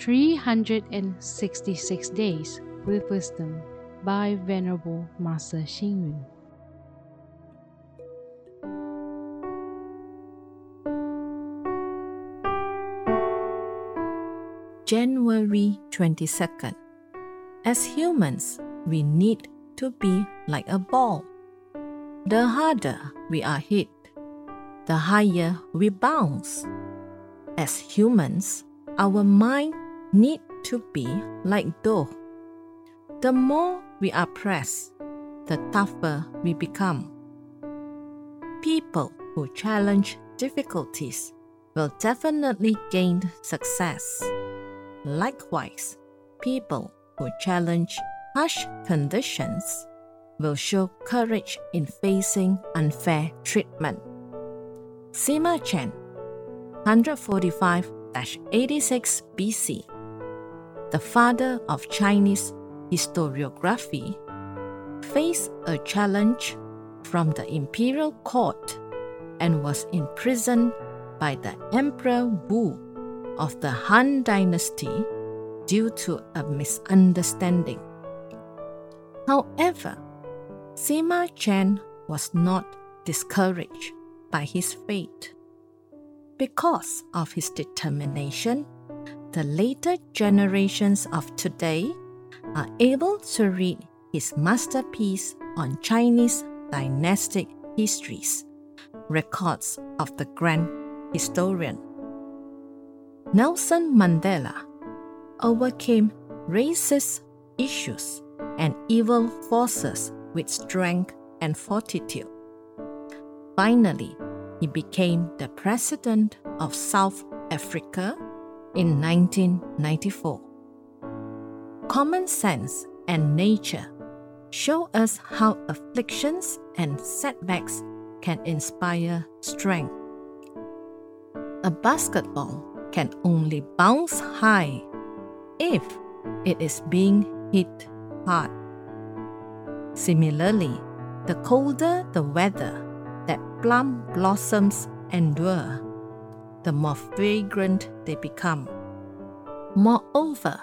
366 Days with Wisdom by Venerable Master Xing Yun. January 22nd. As humans, we need to be like a ball. The harder we are hit, the higher we bounce. As humans, our mind need to be like dough. The more we are pressed, the tougher we become. People who challenge difficulties will definitely gain success. Likewise, people who challenge harsh conditions will show courage in facing unfair treatment. Sima Qian, 145 86 BC, the father of Chinese historiography, faced a challenge from the imperial court and was imprisoned by the Emperor Wu of the Han Dynasty due to a misunderstanding. However, Sima Qian was not discouraged by his fate. Because of his determination, the later generations of today are able to read his masterpiece on Chinese dynastic histories, Records of the Grand Historian. Nelson Mandela overcame racist issues and evil forces with strength and fortitude. Finally, he became the president of South Africa in 1994. Common sense and nature show us how afflictions and setbacks can inspire strength. A basketball can only bounce high if it is being hit hard. Similarly, the colder the weather that plum blossoms endure, the more fragrant they become. Moreover,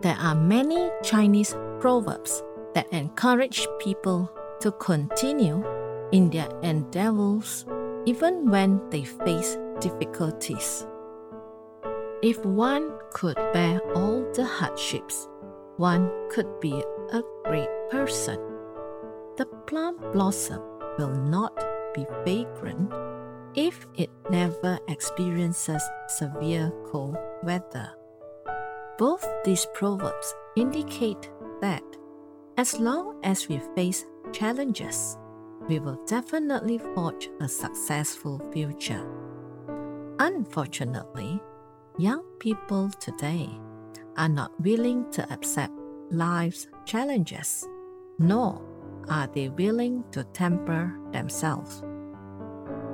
there are many Chinese proverbs that encourage people to continue in their endeavors even when they face difficulties. If one could bear all the hardships, one could be a great person. The plum blossom will not be vagrant if it never experiences severe cold weather. Both these proverbs indicate that as long as we face challenges, we will definitely forge a successful future. Unfortunately, young people today are not willing to accept life's challenges, nor are they willing to temper themselves.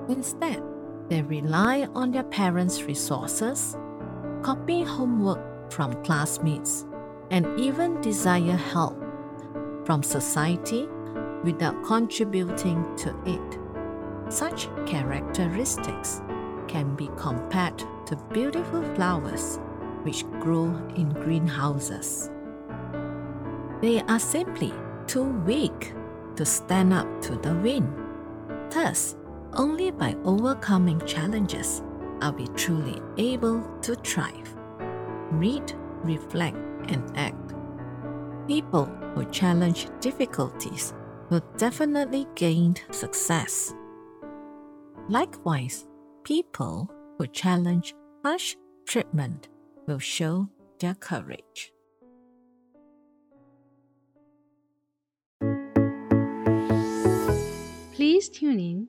Instead, they rely on their parents' resources, copy homework from classmates, and even desire help from society without contributing to it. Such characteristics can be compared to beautiful flowers which grow in greenhouses. They are simply too weak to stand up to the wind. Thus, only by overcoming challenges are we truly able to thrive. Read, reflect, and act. People who challenge difficulties will definitely gain success. Likewise, people who challenge harsh treatment will show their courage. Please tune in,